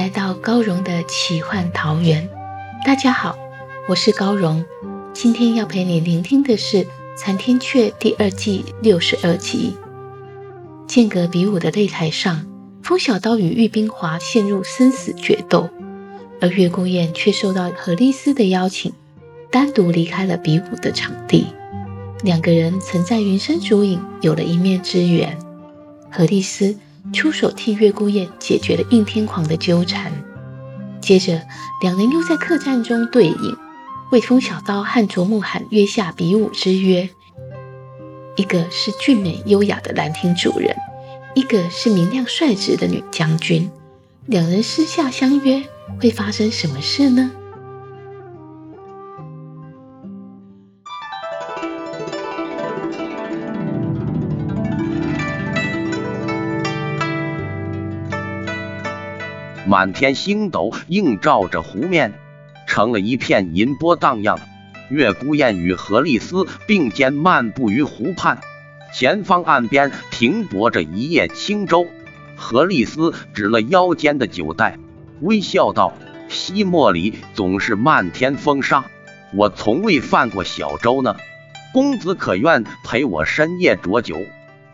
来到高荣的奇幻桃源。大家好，我是高荣。今天要陪你聆听的是《残天阙》第二季六十二集。间隔比武的擂台上，风小刀与玉冰华陷入生死决斗，而月孤雁却受到何丽丝的邀请，单独离开了比武的场地。两个人曾在云深竹影有了一面之缘。何丽丝。出手替月孤雁解决了应天狂的纠缠，接着两人又在客栈中对饮，为风小刀和卓木罕约下比武之约。一个是俊美优雅的兰亭主人，一个是明亮率直的女将军，两人私下相约，会发生什么事呢？满天星斗映照着湖面，成了一片银波荡漾。月孤雁与何丽丝并肩漫步于湖畔，前方岸边停泊着一叶轻舟。何丽丝指了腰间的酒袋，微笑道：“西漠里总是漫天风沙，我从未泛过小舟呢。公子可愿陪我深夜酌酒，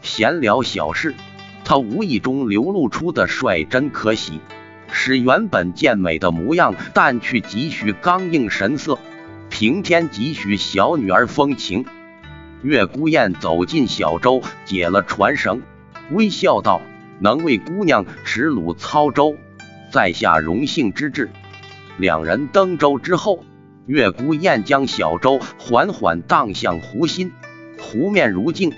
闲聊小事？”他无意中流露出的率真可喜。使原本健美的模样淡去几许刚硬神色，平添几许小女儿风情。月孤雁走进小舟，解了船绳，微笑道：“能为姑娘持橹操舟，在下荣幸之至。”两人登舟之后，月孤雁将小舟缓缓荡向湖心，湖面如镜，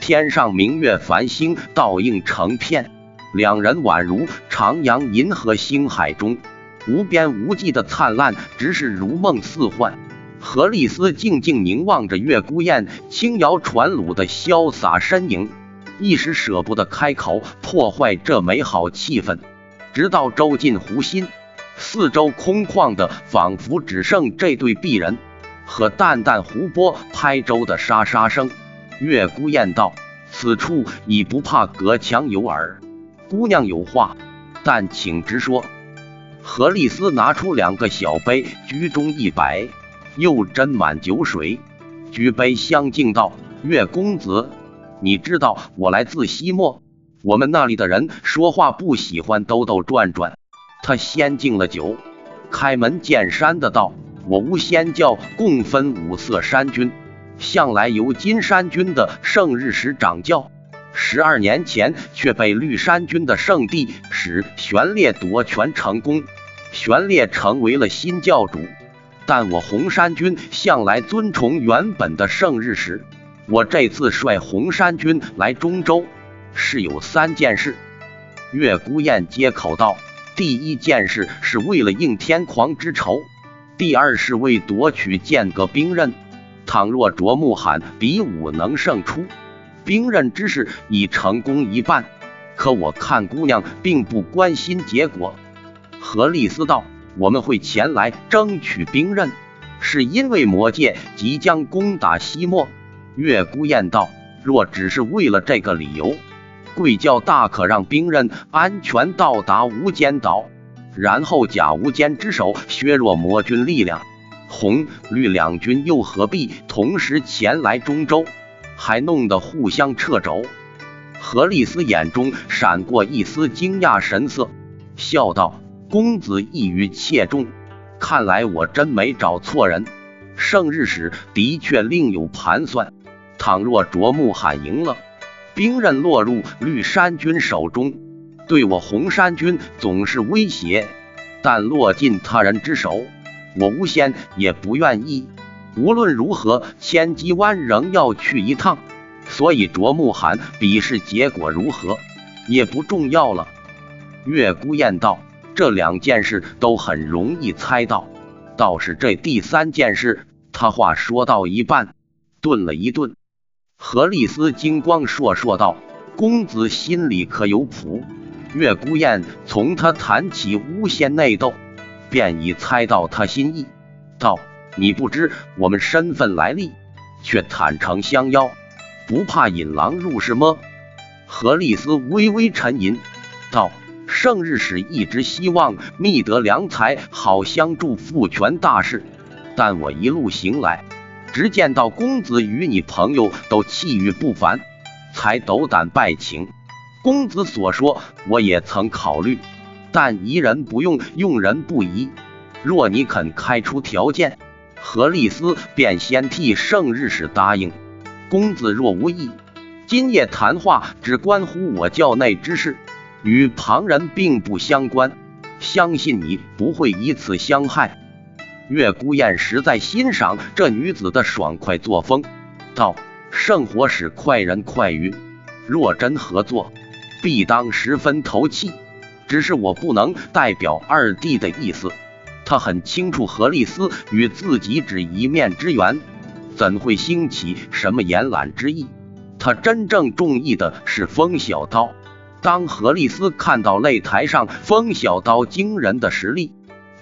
天上明月繁星倒映成片。两人宛如徜徉银河星海中，无边无际的灿烂，只是如梦似幻。何丽丝静静凝望着月孤雁轻摇船橹的潇洒身影，一时舍不得开口破坏这美好气氛。直到舟进湖心，四周空旷的，仿佛只剩这对璧人和淡淡湖波拍舟的沙沙声。月孤雁道：“此处已不怕隔墙有耳。”姑娘有话，但请直说。何丽丝拿出两个小杯，居中一摆，又斟满酒水，举杯相敬道：“月公子，你知道我来自西漠，我们那里的人说话不喜欢兜兜转转。”他先敬了酒，开门见山的道：“我无仙教共分五色山君，向来由金山君的圣日石掌教。”十二年前，却被绿山军的圣地使玄烈夺权成功，玄烈成为了新教主。但我红山军向来尊崇原本的圣日时。我这次率红山军来中州，是有三件事。月孤雁接口道：第一件事是为了应天狂之仇，第二是为夺取剑阁兵刃。倘若卓木罕比武能胜出。兵刃之事已成功一半，可我看姑娘并不关心结果。何丽丝道：“我们会前来争取兵刃，是因为魔界即将攻打西漠。”月孤雁道：“若只是为了这个理由，贵教大可让兵刃安全到达无间岛，然后假无间之手削弱魔军力量。红绿两军又何必同时前来中州？”还弄得互相掣肘。何丽丝眼中闪过一丝惊讶神色，笑道：“公子一语切中，看来我真没找错人。圣日使的确另有盘算。倘若卓木罕赢了，兵刃落入绿山军手中，对我红衫军总是威胁，但落进他人之手，我无仙也不愿意。无论如何，千机湾仍要去一趟。所以卓木寒比试结果如何也不重要了。月孤雁道：“这两件事都很容易猜到，倒是这第三件事。”他话说到一半，顿了一顿。何丽丝金光烁烁道：“公子心里可有谱？”月孤雁从他谈起巫仙内斗，便已猜到他心意，道：“你不知我们身份来历，却坦诚相邀，不怕引狼入室么？”何丽丝微微沉吟，道：“圣日使一直希望觅得良才，好相助父权大事，但我一路行来，只见到公子与你朋友都气宇不凡，才斗胆拜请。”公子所说，我也曾考虑，但疑人不用，用人不疑。若你肯开出条件，何丽斯便先替圣日使答应。公子若无意，今夜谈话只关乎我教内之事，与旁人并不相关。相信你不会以此相害。月孤雁实在欣赏这女子的爽快作风，道：“圣火使快人快语，若真合作。”必当十分投契，只是我不能代表二弟的意思。他很清楚何丽丝与自己只一面之缘，怎会兴起什么延揽之意？他真正中意的是风小刀。当何丽丝看到擂台上风小刀惊人的实力，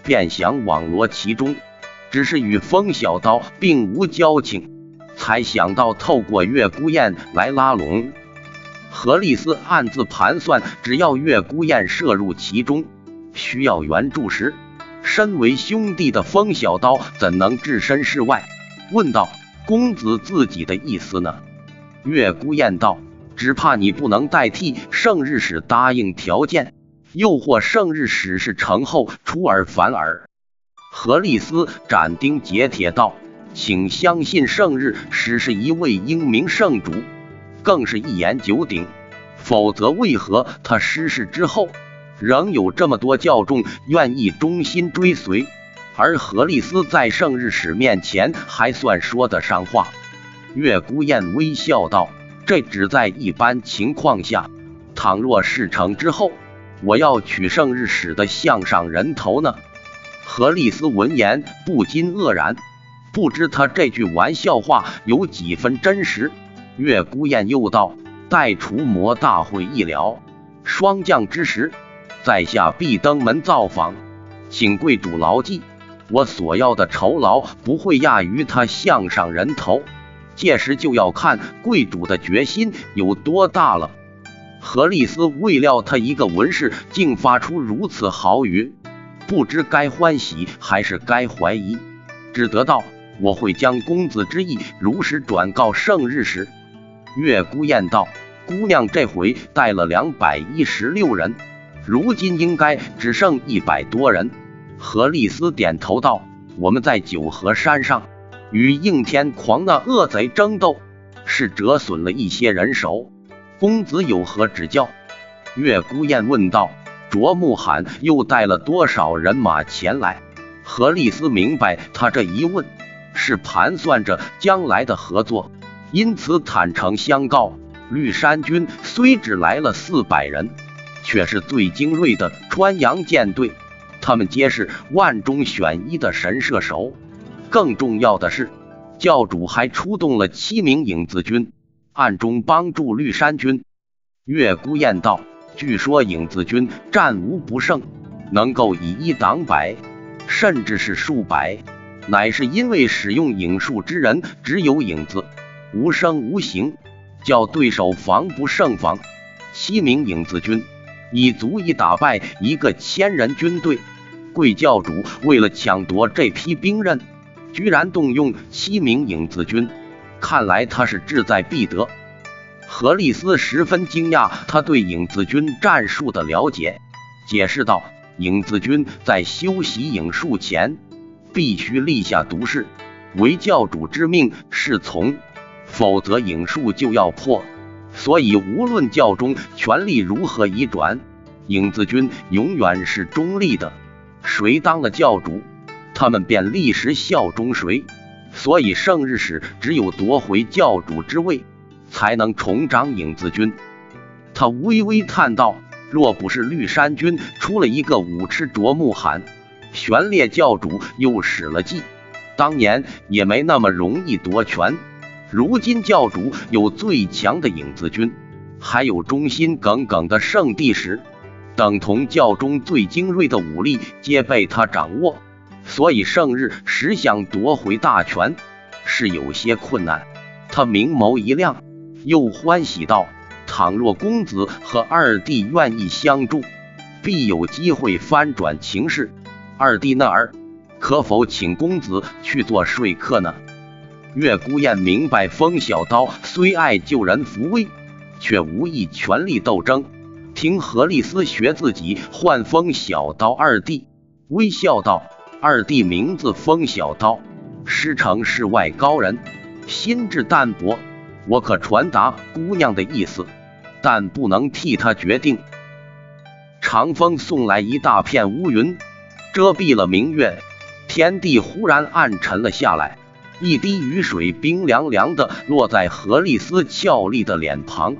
便想网罗其中，只是与风小刀并无交情，才想到透过月孤雁来拉拢。何丽丝暗自盘算，只要月孤雁射入其中，需要援助时，身为兄弟的风小刀怎能置身事外？问道：“公子自己的意思呢？”月孤雁道：“只怕你不能代替圣日使答应条件，又或圣日使是成后出尔反尔。”何丽丝斩钉截铁道：“请相信圣日使是一位英明圣主。”更是一言九鼎，否则为何他失势之后，仍有这么多教众愿意忠心追随？而何丽丝在圣日使面前还算说得上话。月孤雁微笑道：“这只在一般情况下，倘若事成之后，我要取圣日使的项上人头呢？”何丽丝闻言不禁愕然，不知他这句玩笑话有几分真实。月孤雁又道：“待除魔大会一了，霜降之时，在下必登门造访，请贵主牢记，我所要的酬劳不会亚于他项上人头。届时就要看贵主的决心有多大了。”何丽丝未料他一个文士竟发出如此豪语，不知该欢喜还是该怀疑，只得道：“我会将公子之意如实转告圣日时。”月孤雁道：“姑娘这回带了两百一十六人，如今应该只剩一百多人。”何丽斯点头道：“我们在九河山上与应天狂那恶贼争斗，是折损了一些人手。公子有何指教？”月孤雁问道：“卓木罕又带了多少人马前来？”何丽斯明白他这一问是盘算着将来的合作。因此坦诚相告，绿山军虽只来了四百人，却是最精锐的川阳舰队，他们皆是万中选一的神射手。更重要的是，教主还出动了七名影子军，暗中帮助绿山军。月孤雁道：“据说影子军战无不胜，能够以一挡百，甚至是数百，乃是因为使用影术之人只有影子。”无声无形，叫对手防不胜防。七名影子军已足以打败一个千人军队。贵教主为了抢夺这批兵刃，居然动用七名影子军，看来他是志在必得。何丽丝十分惊讶他对影子军战术的了解，解释道：“影子军在修习影术前，必须立下毒誓，为教主之命是从。”否则影术就要破，所以无论教中权力如何移转，影子军永远是中立的，谁当了教主，他们便立时效忠谁。所以圣日使只有夺回教主之位，才能重掌影子军。他微微叹道：“若不是绿山军出了一个武痴卓木罕，玄烈教主又使了计，当年也没那么容易夺权。如今教主有最强的影子军，还有忠心耿耿的圣地使，等同教中最精锐的武力皆被他掌握。”所以圣日实想夺回大权是有些困难。他明眸一亮，又欢喜道：“倘若公子和二弟愿意相助，必有机会翻转情势。二弟那儿可否请公子去做说客呢？”月孤雁明白，风小刀虽爱救人扶危，却无意权力斗争。听何丽丝学自己唤风小刀二弟，微笑道。二弟名字风小刀，师承世外高人，心智淡薄。我可传达姑娘的意思，但不能替她决定。长风送来一大片乌云，遮蔽了明月，天地忽然暗沉了下来。一滴雨水冰凉凉的落在何丽丝俏丽的脸庞，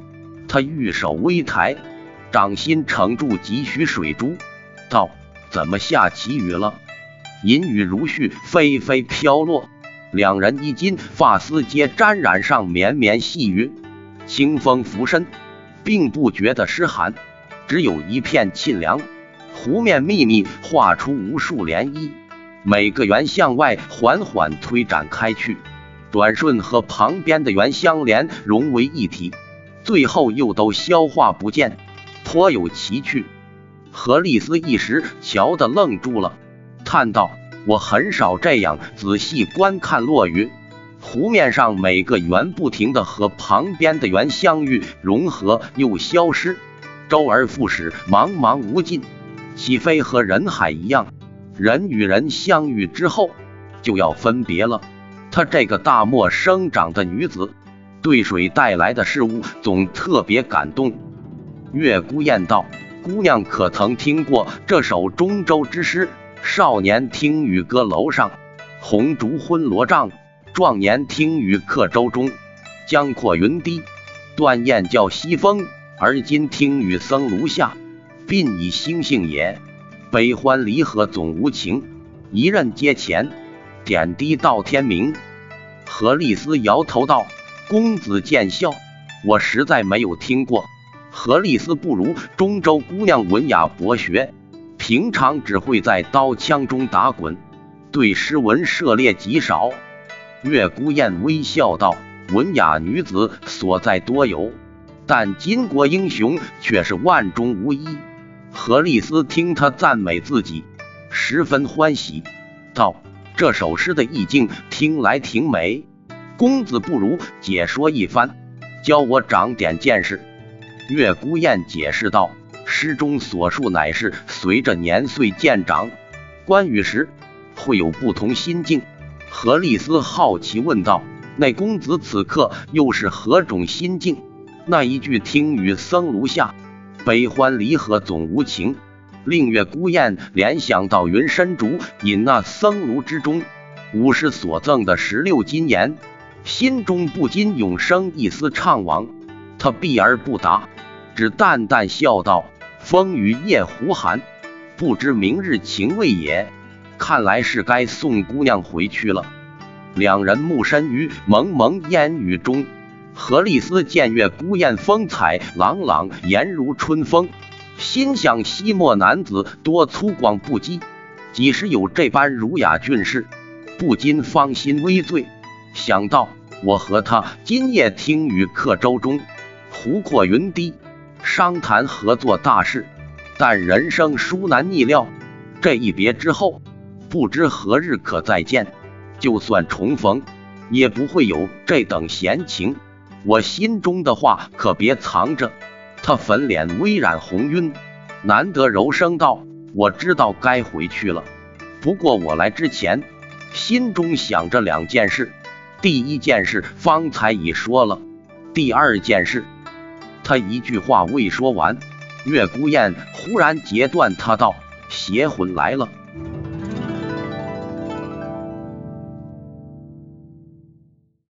她玉手微抬，掌心盛住几许水珠，道：“怎么下起雨了？”银雨如絮，飞飞飘落，两人衣襟、发丝皆沾染上绵绵细雨。清风拂身，并不觉得湿寒，只有一片沁凉。湖面密密画出无数涟漪，每个圆向外缓缓推展开去，转瞬和旁边的圆相连，融为一体，最后又都消化不见，颇有奇趣。何丽丝一时瞧得愣住了。叹道：“我很少这样仔细观看落雨，湖面上每个圆不停的和旁边的圆相遇、融合又消失，周而复始，茫茫无尽，岂非和人海一样？人与人相遇之后就要分别了。她这个大漠生长的女子，对水带来的事物总特别感动。”月孤雁道：“姑娘可曾听过这首中州之诗？”少年听雨歌楼上，红烛昏罗帐；壮年听雨客舟中，江阔云低。断雁叫西风，而今听雨僧庐下。鬓已星星也，悲欢离合总无情。一任阶前，点滴到天明。何丽丝摇头道：“公子见笑，我实在没有听过。何丽丝不如中州姑娘文雅博学。”平常只会在刀枪中打滚，对诗文涉猎极少。月孤雁微笑道：“文雅女子所在多有，但巾帼英雄却是万中无一。”何丽斯听他赞美自己，十分欢喜，道：“这首诗的意境听来挺美，公子不如解说一番，教我长点见识。”月孤雁解释道。诗中所述乃是随着年岁渐长，观雨时会有不同心境。何丽斯好奇问道：“那公子此刻又是何种心境？”那一句“听雨僧庐下，悲欢离合总无情”，令月孤雁联想到云深竹引那僧庐之中武士所赠的十六金言，心中不禁涌生一丝怅惘。他避而不答，只淡淡笑道。风雨夜胡寒，不知明日晴未也。看来是该送姑娘回去了。两人目身于蒙蒙烟雨中，何丽丝见月孤雁风采朗朗，颜如春风，心想西漠男子多粗犷不羁，几时有这般儒雅俊士？不禁芳心微醉，想到我和他今夜听雨客舟中，湖阔云低。商谈合作大事，但人生殊难逆料。这一别之后，不知何日可再见。就算重逢，也不会有这等闲情。我心中的话可别藏着。他粉脸微染红晕，难得柔声道：“我知道该回去了。不过我来之前，心中想着两件事。第一件事方才已说了，第二件事……”他一句话未说完，月孤雁忽然截断他道：“邪魂来了。”